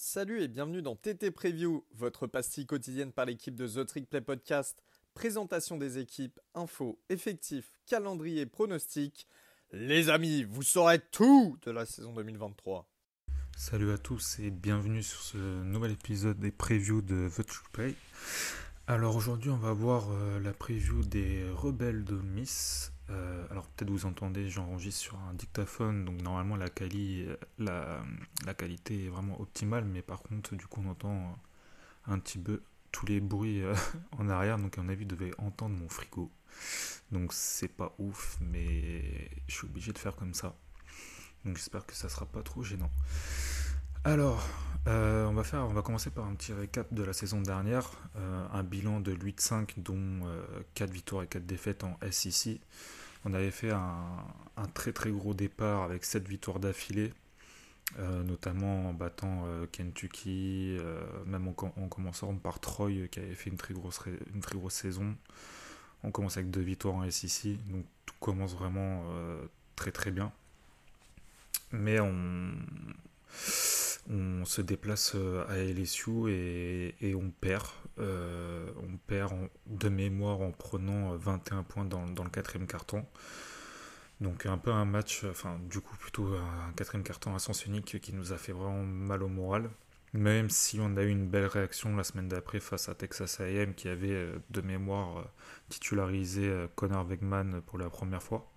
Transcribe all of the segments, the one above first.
Salut et bienvenue dans TT Preview, votre pastille quotidienne par l'équipe de The Trick Play Podcast. Présentation des équipes, infos, effectifs, calendrier, pronostics. Les amis, vous saurez tout de la saison 2023. Salut à tous et bienvenue sur ce nouvel épisode des previews de The Trick Play. Alors aujourd'hui on va voir euh, la preview des rebelles de Miss. Euh, alors peut-être vous entendez, j'enregistre sur un dictaphone, donc normalement la, la, qualité est vraiment optimale, mais par contre du coup on entend un petit peu tous les bruits euh, en arrière, donc à mon avis vous devez entendre mon frigo. Donc c'est pas ouf, mais je suis obligé de faire comme ça. Donc j'espère que ça sera pas trop gênant. Alors, euh, on, va faire, on va commencer par un petit récap de la saison dernière. un bilan de 8-5, dont 4 victoires et 4 défaites en SEC. On avait fait un, très très gros départ avec 7 victoires d'affilée, euh, notamment en battant euh, Kentucky, euh, même en, commençant par Troy qui avait fait une très grosse, saison. On commence avec deux victoires en SEC, donc tout commence vraiment très très bien. Mais on, on se déplace à LSU et, on perd. Euh, on perd de mémoire en prenant 21 points dans, le quatrième carton. Donc un peu un match, enfin du coup plutôt un quatrième carton à sens unique qui nous a fait vraiment mal au moral. Même si on a eu une belle réaction la semaine d'après face à Texas AM qui avait euh, de mémoire euh, titularisé Connor Wegman pour la première fois.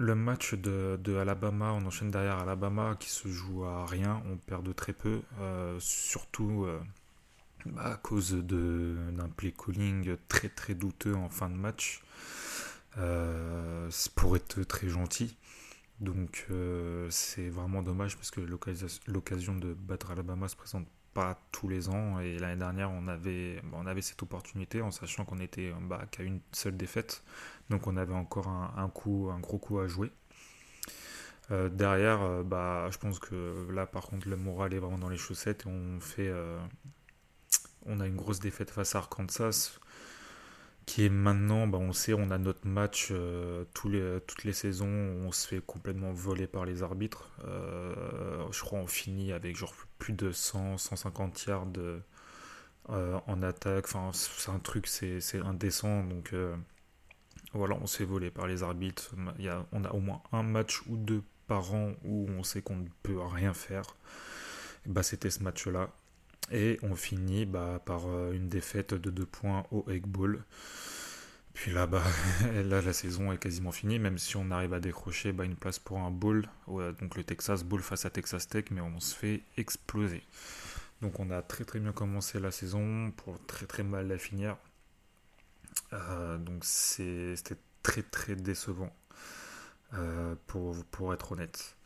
Le match de, Alabama, on enchaîne derrière Alabama qui se joue à rien, on perd de très peu, euh, surtout euh, bah, à cause d'un play calling très très douteux en fin de match. Euh, pour être très gentil. Donc c'est vraiment dommage parce que l'occasion de battre Alabama se présente pas tous les ans et l'année dernière on avait, on avait cette opportunité en sachant qu'on était bah, qu'à une seule défaite. Donc on avait encore un, coup, un gros coup à jouer. Euh, derrière, euh, bah, je pense que là par contre le moral est vraiment dans les chaussettes et on fait, euh, on a une grosse défaite face à Arkansas, qui est maintenant, bah, on sait, on a notre match toutes les saisons, on se fait complètement voler par les arbitres. je crois on finit avec plus de 100, 150 yards en attaque. Enfin, c'est un truc, c'est indécent donc. Voilà, on s'est volé par les arbitres. On a au moins un match ou deux par an où on sait qu'on ne peut rien faire. Bah, C'était ce match-là. Et on finit bah, par euh, une défaite de deux points au Egg Bowl. Puis là, bah, là, la saison est quasiment finie, même si on arrive à décrocher une place pour un bowl, donc le Texas Bowl face à Texas Tech, mais on se fait exploser. Donc on a très très bien commencé la saison pour très très mal la finir. Euh, donc c'était très très décevant, euh, pour, être honnête.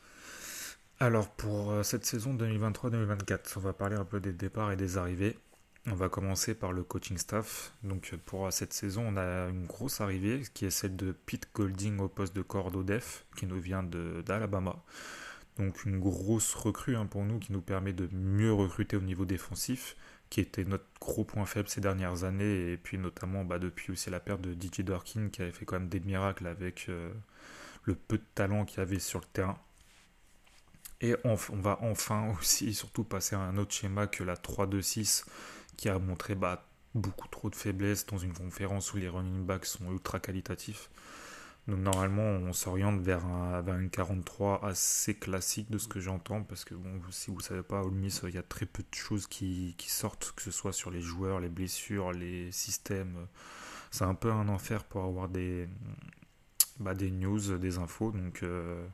Alors pour euh, cette saison 2023-2024, on va parler un peu des départs et des arrivées. On va commencer par le coaching staff. Donc pour cette saison, on a une grosse arrivée qui est celle de Pete Golding au poste de cordo def, qui nous vient d'Alabama. Donc une grosse recrue hein, pour nous qui nous permet de mieux recruter au niveau défensif qui était notre gros point faible ces dernières années, et puis notamment bah, depuis aussi la perte de DJ Dorkin qui avait fait quand même des miracles avec euh, le peu de talent qu'il avait sur le terrain. Et on, va enfin aussi surtout passer à un autre schéma que la 3-2-6 qui a montré bah, beaucoup trop de faiblesses dans une conférence où les running backs sont ultra qualitatifs. Donc normalement, on s'oriente vers, un, une 43 assez classique de ce que j'entends, parce que bon, si vous ne savez pas, Ole Miss, il y a très peu de choses qui, sortent, que ce soit sur les joueurs, les blessures, les systèmes. C'est un peu un enfer pour avoir des, bah, des news, des infos. Donc, euh,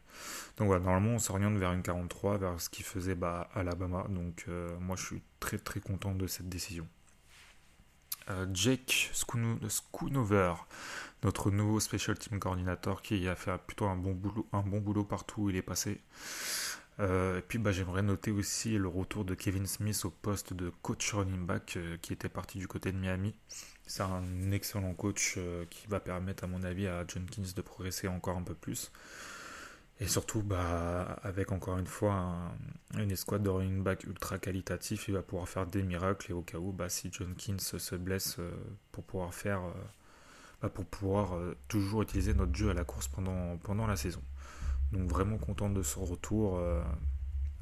donc voilà, normalement, on s'oriente vers une 43, vers ce qui faisait bah, Alabama. Donc euh, moi, je suis très très content de cette décision. Euh, Jake Schoonover notre nouveau special team coordinator qui a fait plutôt un bon boulot, partout où il est passé. Euh, et puis bah, j'aimerais noter aussi le retour de Kevin Smith au poste de coach running back euh, qui était parti du côté de Miami. C'est un excellent coach qui va permettre à mon avis à Jenkins de progresser encore un peu plus. Et surtout, bah, avec encore une fois une escouade de running back ultra qualitatif, il va pouvoir faire des miracles. Et au cas où, bah, si Jenkins se blesse, pour pouvoir faire bah, pour pouvoir euh, toujours utiliser notre jeu à la course pendant, pendant la saison. Donc vraiment content de son retour euh,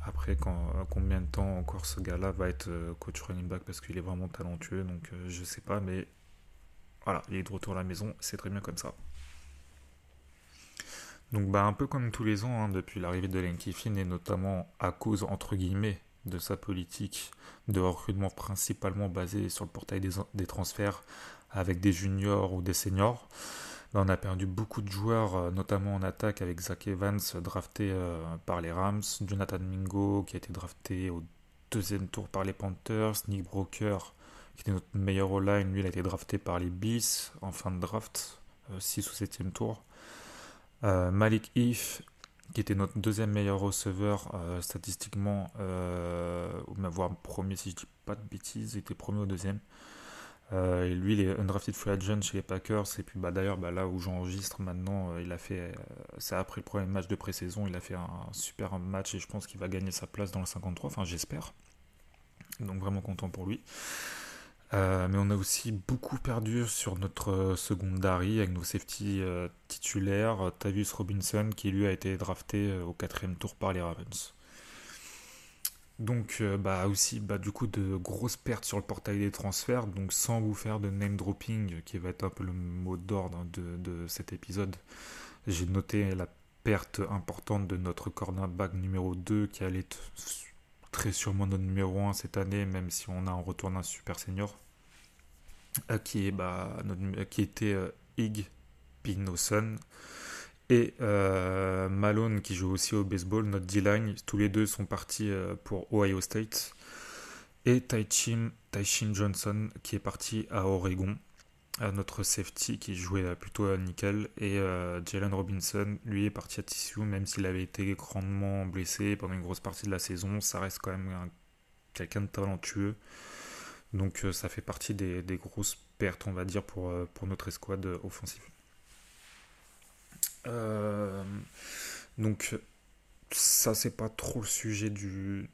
après quand, combien de temps encore ce gars-là va être coach running back parce qu'il est vraiment talentueux. Donc je sais pas, mais voilà, il est de retour à la maison, c'est très bien comme ça. Donc bah un peu comme tous les ans, hein, depuis l'arrivée de Len Kiffin, et notamment à cause, entre guillemets, de sa politique de recrutement principalement basée sur le portail des, transferts avec des juniors ou des seniors, bah, on a perdu beaucoup de joueurs, euh, notamment en attaque avec Zach Evans drafté euh, par les Rams, Jonathan Mingo qui a été drafté au deuxième tour par les Panthers, Nick Broker qui était notre meilleur all-line, lui il a été drafté par les Bees en fin de draft, 6 euh, ou 7 tour. Euh, Malik If, qui était notre deuxième meilleur receveur euh, statistiquement, euh, voire premier si je dis pas de bêtises, il était premier au deuxième. et lui, il est undrafted free agent chez les Packers. Et puis bah, d'ailleurs, bah, là où j'enregistre maintenant, il a fait, c'est après le premier match de pré-saison, il a fait un, super match et je pense qu'il va gagner sa place dans le 53. Enfin, j'espère. Donc vraiment content pour lui. Euh, mais on a aussi beaucoup perdu sur notre euh, secondary avec nos safety euh, titulaires, Tavius Robinson qui lui a été drafté au quatrième tour par les Ravens. Donc bah aussi bah, du coup de grosses pertes sur le portail des transferts, donc sans vous faire de name dropping qui va être un peu le mot d'ordre de, de, cet épisode, j'ai noté la perte importante de notre cornerback numéro 2 qui allait très sûrement notre numéro 1 cette année, même si on a en retour un super senior, euh, qui, est, bah, qui était euh, Ig Pinoson et euh, Malone qui joue aussi au baseball, notre D-line. Tous les deux sont partis pour Ohio State. Et Taichin, Johnson qui est parti à Oregon. Notre safety qui jouait plutôt nickel. Et Jalen Robinson, lui, est parti à TCU, même s'il avait été grandement blessé pendant une grosse partie de la saison. Ça reste quand même quelqu'un de talentueux. Donc euh, ça fait partie des, grosses pertes, on va dire, pour, euh, pour notre escouade offensive. Euh, donc ça c'est pas trop le sujet du,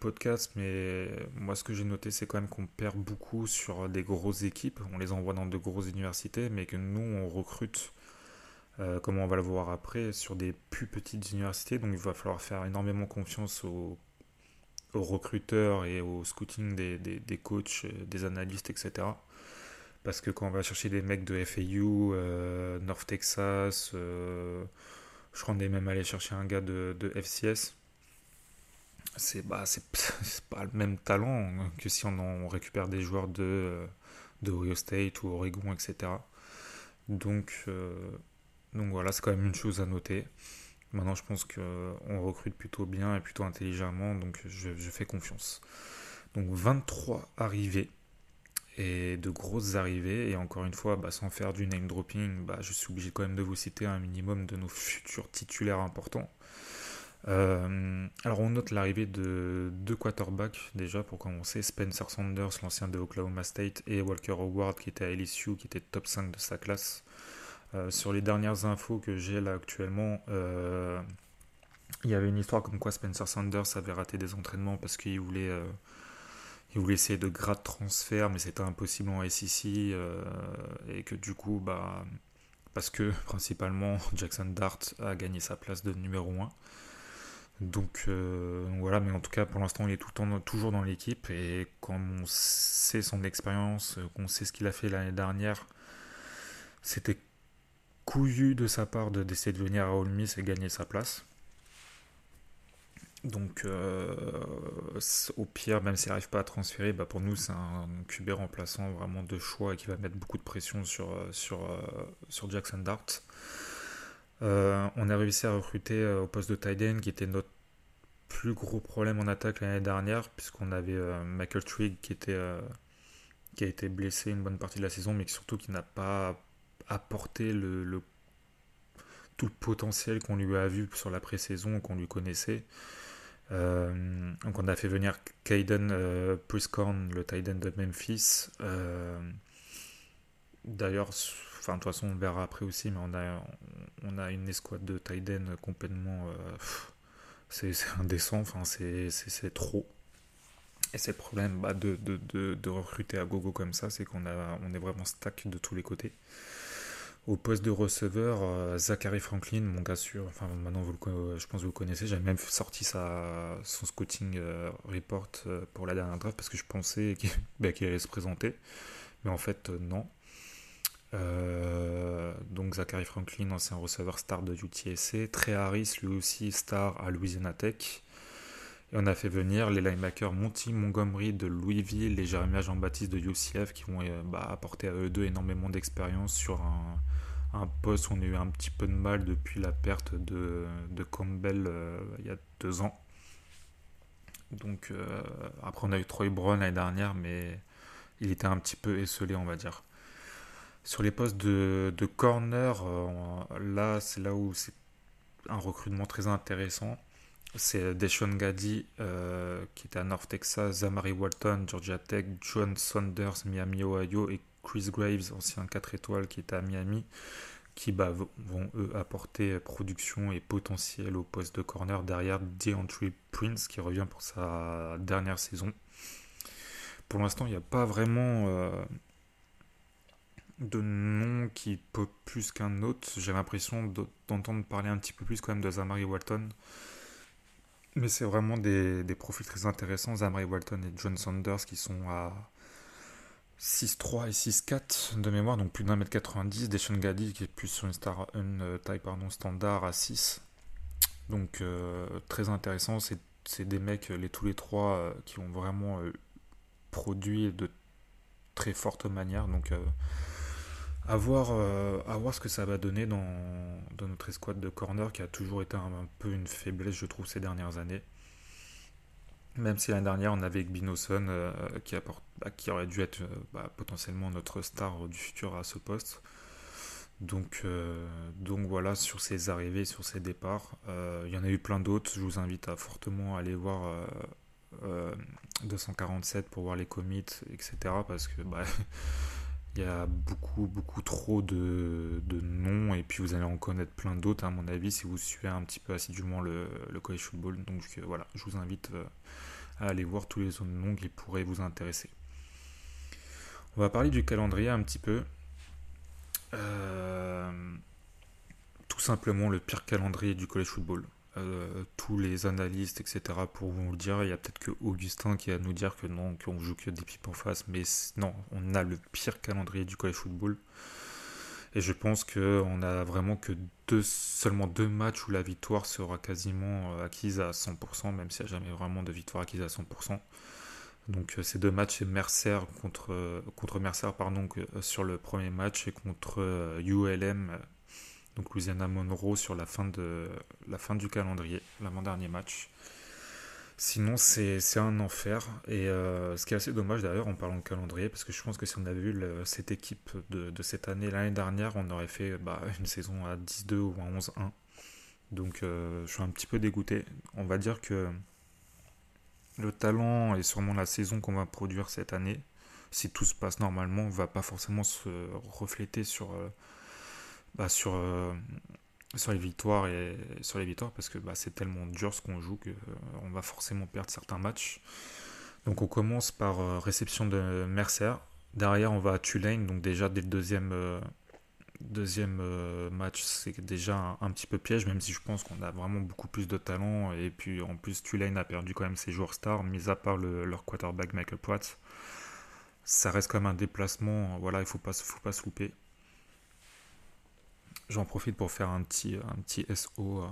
podcast, mais moi ce que j'ai noté c'est quand même qu'on perd beaucoup sur des grosses équipes, on les envoie dans de grosses universités, mais que nous on recrute, comme on va le voir après, sur des plus petites universités, donc il va falloir faire énormément confiance aux aux recruteurs et au scouting des, des, coachs, euh, des analystes, etc. Parce que quand on va chercher des mecs de FAU, euh, North Texas, euh, je crois même allé chercher un gars de, de FCS, c'est bah, pas le même talent que si on, récupère des joueurs de, de Ohio State ou Oregon, etc. Donc, donc voilà, c'est quand même une chose à noter. Maintenant, je pense qu'on recrute plutôt bien et plutôt intelligemment, donc je, fais confiance. Donc 23 arrivées et de grosses arrivées. Et encore une fois, bah, sans faire du name dropping, bah, je suis obligé quand même de vous citer un minimum de nos futurs titulaires importants. Euh, alors on note l'arrivée de deux quarterbacks déjà pour commencer, Spencer Sanders, l'ancien de Oklahoma State, et Walker Howard qui était à LSU, qui était top 5 de sa classe. Euh, sur les dernières infos que j'ai là actuellement, euh, il y avait une histoire comme quoi Spencer Sanders avait raté des entraînements parce qu'il voulait, il voulait essayer de grade transfert, mais c'était impossible en SEC et que du coup, bah, parce que principalement Jackson Dart a gagné sa place de numéro 1. Donc, voilà, mais en tout cas pour l'instant il est tout le temps toujours dans l'équipe et quand on sait son expérience, qu'on sait ce qu'il a fait l'année dernière, c'était couillu de sa part d'essayer de venir à Ole Miss et gagner sa place. Donc, euh, au pire, même s'il n'arrive pas à transférer, bah pour nous, c'est un QB remplaçant vraiment de choix et qui va mettre beaucoup de pression sur, euh, sur, euh, sur Jackson Dart. on a réussi à recruter au poste de tight qui était notre plus gros problème en attaque l'année dernière, puisqu'on avait Michael Trigg qui, était, qui a été blessé une bonne partie de la saison, mais surtout qui n'a pas apporter le, tout le potentiel qu'on lui a vu sur la pré-saison, qu'on lui connaissait. Euh, donc on a fait venir Caden euh, le Titan de Memphis. Euh, d'ailleurs, enfin de toute façon on verra après aussi, mais on a, on a une escouade de Titan complètement... Euh, c'est indécent, c'est trop. Et c'est le problème bah, de, de, de, de, recruter à gogo comme ça, c'est qu'on on est vraiment stack de tous les côtés. Au poste de receveur, euh, Zachary Franklin, mon gars sûr, enfin maintenant je pense que vous le connaissez, j'avais même sorti sa, son scouting euh, report euh, pour la dernière draft parce que je pensais bah, qu'il allait se présenter, mais en fait non. donc Zachary Franklin, ancien receveur star de UTSC, Trey Harris, lui aussi star à Louisiana Tech. Et on a fait venir les linebackers Monty Montgomery de Louisville et Jeremiah Jean-Baptiste de UCF qui vont bah, apporter à eux deux énormément d'expérience sur un, poste où on a eu un petit peu de mal depuis la perte de, Campbell euh, il y a deux ans. Donc euh, après on a eu Troy Brown l'année dernière, mais il était un petit peu esselé on va dire. Sur les postes de, corner, euh, là c'est là où c'est un recrutement très intéressant. C'est Deshaun Gaddy qui était à North Texas, Zamari Walton, Georgia Tech, John Saunders, Miami, Ohio et Chris Graves, ancien 4 étoiles qui était à Miami, qui bah, vont eux apporter production et potentiel au poste de corner derrière DeAndre Prince qui revient pour sa dernière saison. Pour l'instant, il n'y a pas vraiment euh, de nom qui peut plus qu'un autre. J'ai l'impression d'entendre parler un petit peu plus quand même de Zamari Walton. Mais c'est vraiment des, des profils très intéressants. Zamari Walton et John Saunders qui sont à 6-3 et 6-4 de mémoire, donc plus d'un mètre 90. Deshaun Gadi qui est plus sur une, star, une euh, taille pardon, standard à 6. Donc euh, très intéressant. C'est des mecs, les, tous les trois, euh, qui ont vraiment produit de très forte manière. Donc voir, à, voir, ce que ça va donner dans, notre escouade de corner qui a toujours été un peu une faiblesse, je trouve, ces dernières années. Même si l'année dernière, on avait Gbinoson euh, qui, bah, qui aurait dû être euh, bah, potentiellement notre star du futur à ce poste. Donc, euh, donc voilà, sur ses arrivées, sur ses départs. Il y en a eu plein d'autres. Je vous invite à fortement aller voir 247 pour voir les commits, etc. Parce que bah, il y a beaucoup, beaucoup trop de, noms. Et puis vous allez en connaître plein d'autres, à mon avis, si vous suivez un petit peu assidûment le, le college football. Donc voilà, je vous invite à aller voir tous les autres noms qui pourraient vous intéresser. On va parler du calendrier un petit peu. Euh, tout simplement le pire calendrier du college football. Euh, tous les analystes, etc., pour vous le dire. Il y a peut-être que Augustin qui va nous dire que non, qu'on joue que des pipes en face, mais non, on a le pire calendrier du college football. Et je pense qu'on a vraiment que deux, seulement deux matchs où la victoire sera quasiment euh, acquise à 100%, même s'il n'y a jamais vraiment de victoire acquise à 100%. Donc euh, ces deux matchs, c'est Mercer contre, contre Mercer pardon, sur le premier match et contre ULM, donc Louisiana Monroe sur la fin, de, la fin du calendrier, l'avant-dernier match. Sinon, c'est un enfer. Et euh, ce qui est assez dommage d'ailleurs en parlant de calendrier, parce que je pense que si on avait vu cette équipe de, cette année, l'année dernière, on aurait fait bah, une saison à 10-2 ou à 11-1. Donc euh, je suis un petit peu dégoûté. On va dire que le talent et sûrement la saison qu'on va produire cette année, si tout se passe normalement, va pas forcément se refléter sur, euh, bah, sur sur les victoires et sur les victoires parce que bah, c'est tellement dur ce qu'on joue qu'on euh, va forcément perdre certains matchs. Donc on commence par euh, réception de Mercer. Derrière on va à Tulane. Donc déjà dès le deuxième, euh, deuxième match c'est déjà un, petit peu piège même si je pense qu'on a vraiment beaucoup plus de talent. Et puis en plus Tulane a perdu quand même ses joueurs stars, mis à part leur quarterback Michael Pratt. Ça reste quand même un déplacement. Voilà, il ne faut pas, faut pas se louper. J'en profite pour faire un petit, SO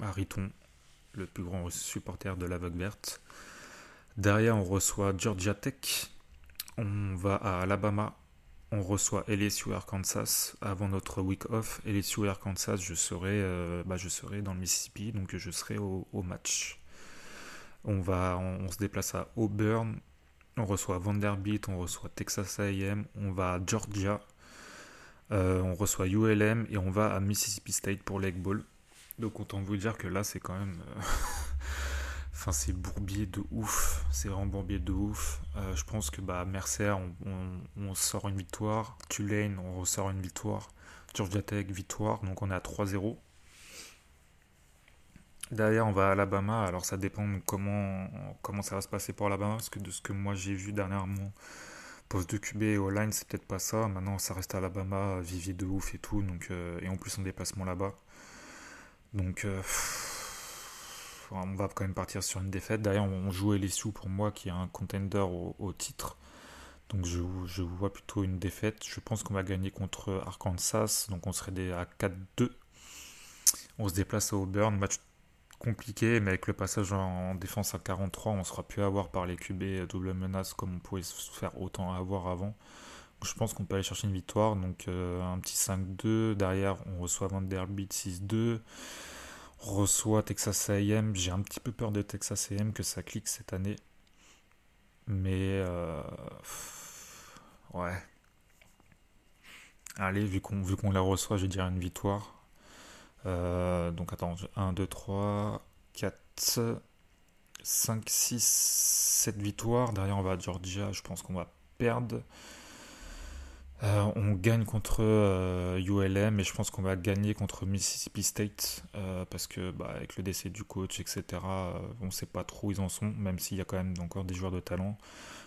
à, Riton, le plus grand supporter de l'aveugle verte. Derrière, on reçoit Georgia Tech. On va à Alabama. On reçoit LSU Arkansas avant notre week off. LSU Arkansas, je serai, euh, bah, je serai dans le Mississippi, donc je serai au, match. On, va, on, se déplace à Auburn. On reçoit Vanderbilt, on reçoit Texas AM, on va à Georgia, euh, on reçoit ULM et on va à Mississippi State pour l'Egg Bowl. Donc autant vous dire que là c'est quand même... Euh, enfin c'est bourbier de ouf. C'est vraiment bourbier de ouf. Euh, je pense que bah, Mercer, on, sort une victoire. Tulane, on ressort une victoire. Georgia Tech, victoire. Donc on est à 3-0. Derrière, on va à Alabama. Alors, ça dépend comment, comment ça va se passer pour Alabama. Parce que de ce que moi j'ai vu dernièrement, Poste de QB et O-line, c'est peut-être pas ça. Maintenant, ça reste Alabama, vivier de ouf et tout. Donc, et en plus, en déplacement là-bas. Donc, on va quand même partir sur une défaite. D'ailleurs, on joue LSU pour moi, qui est un contender au, titre. Donc je, vois plutôt une défaite. Je pense qu'on va gagner contre Arkansas. Donc on serait à 4-2. On se déplace à Auburn. Match compliqué, mais avec le passage en défense à 43, on sera plus à avoir par les QB double menace comme on pouvait se faire autant avoir avant. je pense qu'on peut aller chercher une victoire. Donc euh, un petit 5-2. Derrière, on reçoit Vanderbilt 6-2 reçoit Texas AM. J'ai un petit peu peur de Texas AM que ça clique cette année. Mais euh, ouais. Allez, vu qu'on vu qu'on la reçoit, je dire une victoire. Euh, donc attends, 1, 2, 3, 4, 5, 6, 7 victoires. Derrière, on va à Georgia. Je pense qu'on va perdre. Euh, on gagne contre ULM euh, et je pense qu'on va gagner contre Mississippi State parce que bah, avec le décès du coach, etc., on ne sait pas trop où ils en sont, même s'il y a quand même encore des joueurs de talent.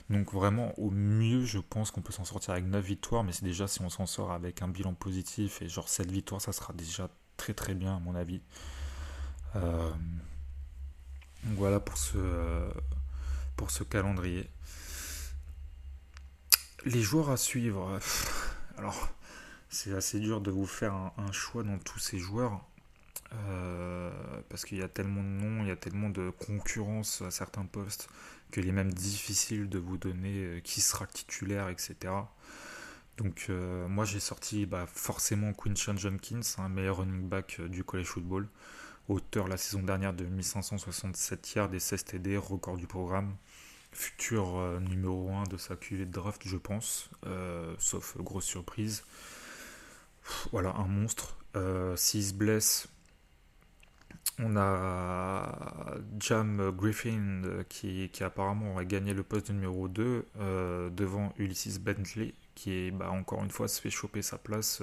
Donc vraiment, au mieux, je pense qu'on peut s'en sortir avec 9 victoires, mais c'est déjà si on s'en sort avec un bilan positif et genre 7 victoires, ça sera déjà très très bien à mon avis. donc voilà pour ce, pour ce calendrier. Les joueurs à suivre. Alors, c'est assez dur de vous faire un, choix dans tous ces joueurs. Euh, parce qu'il y a tellement de noms, il y a tellement de concurrence à certains postes qu'il est même difficile de vous donner euh, qui sera titulaire, etc. Donc euh, moi j'ai sorti bah, forcément Quinton Jenkins, un meilleur running back du college football, auteur la saison dernière de 1567 yards et 16 TD, record du programme. Futur euh, numéro 1 de sa QV de draft, je pense, euh, sauf grosse surprise. Voilà, un monstre. Euh, S'il se blesse, on a Jam Griffin qui, qui, apparemment aurait gagné le poste de numéro 2 devant Ulysses Bentley qui est bah, encore une fois se fait choper sa place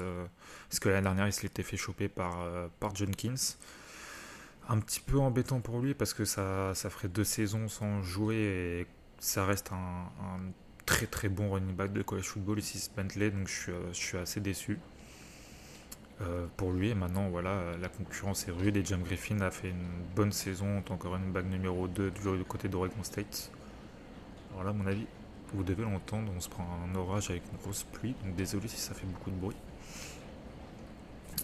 parce que l'année dernière il se l'était fait choper par, par Jenkins un petit peu embêtant pour lui parce que ça, ferait deux saisons sans jouer et ça reste un, très très bon running back de college football ici Bentley, donc je suis, euh, assez déçu euh, pour lui. Et maintenant, voilà, la concurrence est rude et Jam Griffin a fait une bonne saison en tant que running back numéro 2 du côté d'Oregon State. Alors là, mon avis, vous devez l'entendre, on se prend un orage avec une grosse pluie, donc désolé si ça fait beaucoup de bruit.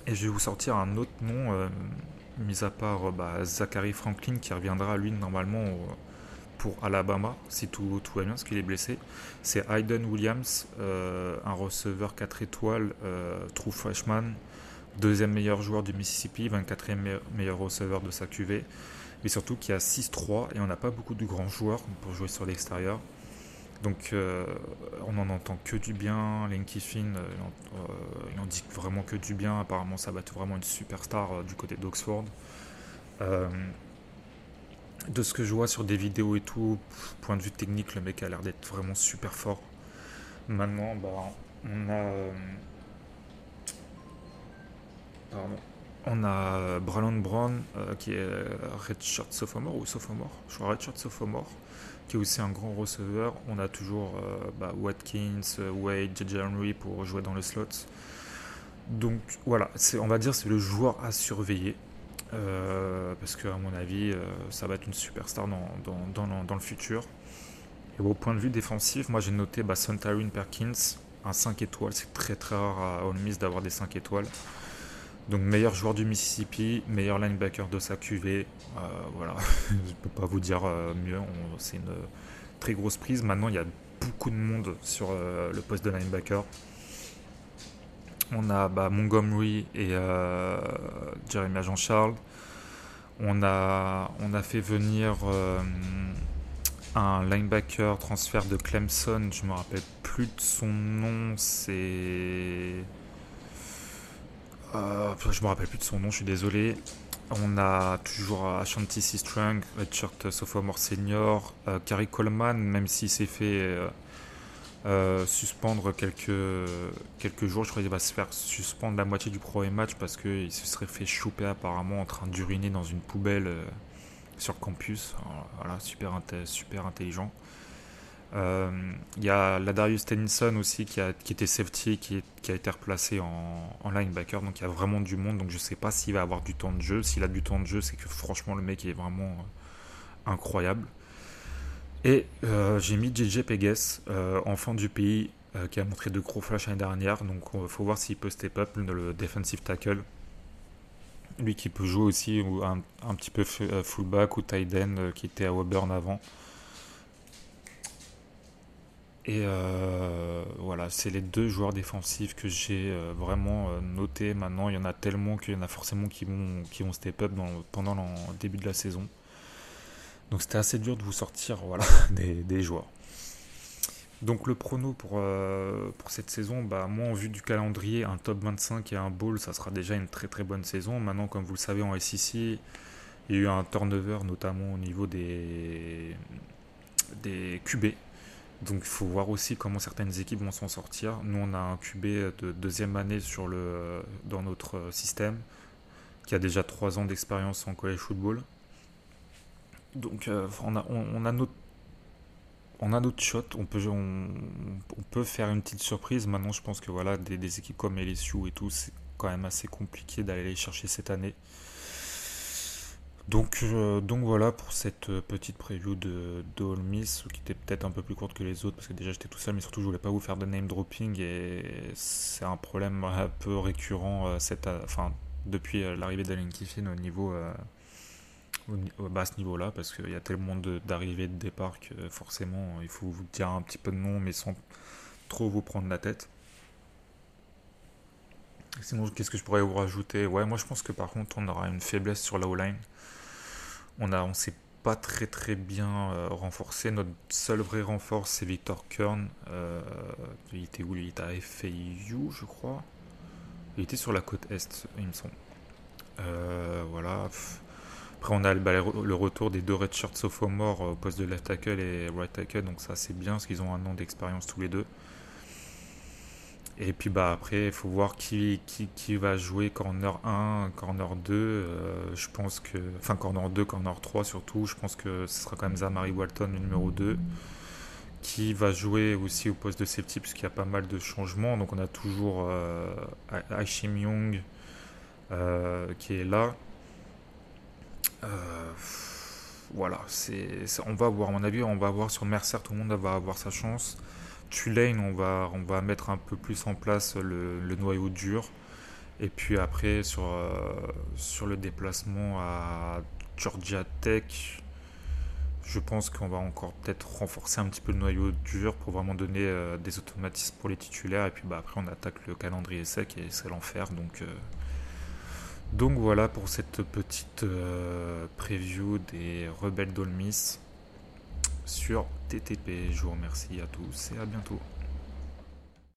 Et je vais vous sortir un autre nom, euh, mis à part bah, Zachary Franklin, qui reviendra lui normalement pour Alabama, si tout, tout va bien, parce qu'il est blessé. C'est Hayden Williams, euh, un receveur 4 étoiles, euh, true freshman, deuxième meilleur joueur du Mississippi, 24e meilleur receveur de sa QV, mais surtout qui a 6-3 et on n'a pas beaucoup de grands joueurs pour jouer sur l'extérieur. Donc euh, on n'en entend que du bien. Lane Kiffin, il en dit vraiment que du bien. Apparemment, ça va être vraiment une superstar du côté d'Oxford de ce que je vois sur des vidéos et tout, point de vue technique, le mec a l'air d'être vraiment super fort. Maintenant, bah, on a. Euh, pardon. On a Brandon Brown euh, qui est Redshirt Sophomore ou Sophomore? Je crois Redshirt Sophomore qui est aussi un grand receveur. On a toujours euh, bah, Watkins, Wade, JJ Henry pour jouer dans le slot. Donc voilà, on va dire c'est le joueur à surveiller. Euh, parce qu'à mon avis, euh, ça va être une superstar dans, dans, dans, le futur. Et au point de vue défensif, moi j'ai noté bah, Perkins, un 5 étoiles. C'est très très rare à Ole Miss d'avoir des 5 étoiles. Donc meilleur joueur du Mississippi, meilleur linebacker de sa QV. Euh, voilà, je ne peux pas vous dire mieux. C'est une très grosse prise. Maintenant, il y a beaucoup de monde sur le poste de linebacker. On a bah, Montgomery et euh, Jeremy Jean-Charles. On a, on a fait venir euh, un linebacker transfert de Clemson. Je me rappelle plus de son nom. C'est. Euh, je me rappelle plus de son nom, je suis désolé. On a toujours Ashanti C. Strang, Redshirt Sophomore Senior, euh, Carrie Coleman, même s'il s'est fait euh, suspendre quelques, quelques jours. Je crois qu'il va se faire suspendre la moitié du premier match parce qu'il se serait fait choper apparemment en train d'uriner dans une poubelle euh, sur campus. voilà, super intelligent. Il y a Ladarius Tennyson aussi qui, a, qui était safety, qui, a été replacé en, linebacker. Donc il y a vraiment du monde. Donc je ne sais pas s'il va avoir du temps de jeu. S'il a du temps de jeu, c'est que franchement le mec est vraiment incroyable. Et euh, j'ai mis JJ Pegues, euh, enfant du pays, euh, qui a montré de gros flashs l'année dernière. Donc il faut voir s'il peut step up le defensive tackle. Lui qui peut jouer aussi un, un petit peu fullback ou tight end qui était à Auburn avant. Et voilà, c'est les deux joueurs défensifs que j'ai vraiment notés. Maintenant, il y en a tellement qu'il y en a forcément qui vont, qui vont step up pendant le début de la saison. Donc c'était assez dur de vous sortir voilà, des, joueurs. Donc le prono pour, euh, pour cette saison, bah, moi en vue du calendrier, un top 25 et un bowl, ça sera déjà une très très bonne saison. Maintenant, comme vous le savez, en SEC, il y a eu un turnover notamment au niveau des, des QB. Donc il faut voir aussi comment certaines équipes vont s'en sortir. Nous, on a un QB de deuxième année dans notre système qui a déjà 3 ans d'expérience en college football. Donc euh, on, a, on, a notre on a notre shot, on peut, on, peut faire une petite surprise. Maintenant, je pense que voilà, des, équipes comme LSU et tout, c'est quand même assez compliqué d'aller les chercher cette année. Donc, euh, donc voilà pour cette petite preview de, de Miss, qui était peut-être un peu plus courte que les autres, parce que déjà j'étais tout seul, mais surtout je voulais pas vous faire de name dropping, et c'est un problème un peu récurrent euh, depuis l'arrivée d'Alain Kiffin au niveau à ce niveau-là, parce qu'il y a tellement d'arrivées et de départs que forcément il faut vous dire un petit peu de nom, mais sans trop vous prendre la tête. Sinon, qu'est-ce que je pourrais vous rajouter? Ouais, moi je pense que par contre on aura une faiblesse sur la O-line. On a, on s'est pas très très bien euh, renforcé. Notre seul vrai renfort c'est Victor Kern. Euh, il était où? Il était à FAU, je crois. Il était sur la côte est, il me semble. Euh, voilà. Après, on a bah, le retour des deux redshirts sophomores au poste de left tackle et right tackle, donc ça c'est bien parce qu'ils ont un an d'expérience tous les deux. Et puis bah après, il faut voir qui, va jouer corner 1, corner 2. Euh, je pense que. Enfin, corner 2, corner 3 surtout. Je pense que ce sera quand même Zamari Walton, le numéro 2. Qui va jouer aussi au poste de safety, puisqu'il y a pas mal de changements. Donc on a toujours euh, Young euh, qui est là. Euh, voilà, c'est, on va voir, à mon avis, on va voir sur Mercer, tout le monde va avoir sa chance. Tulane, on va, on va mettre un peu plus en place le, noyau dur. Et puis après, sur, euh, sur le déplacement à Georgia Tech, je pense qu'on va encore peut-être renforcer un petit peu le noyau dur pour vraiment donner euh, des automatismes pour les titulaires. Et puis bah, après, on attaque le calendrier sec et c'est l'enfer. Donc. Donc voilà pour cette petite euh, preview des rebelles d'Olmis sur TTP. Je vous remercie à tous et à bientôt.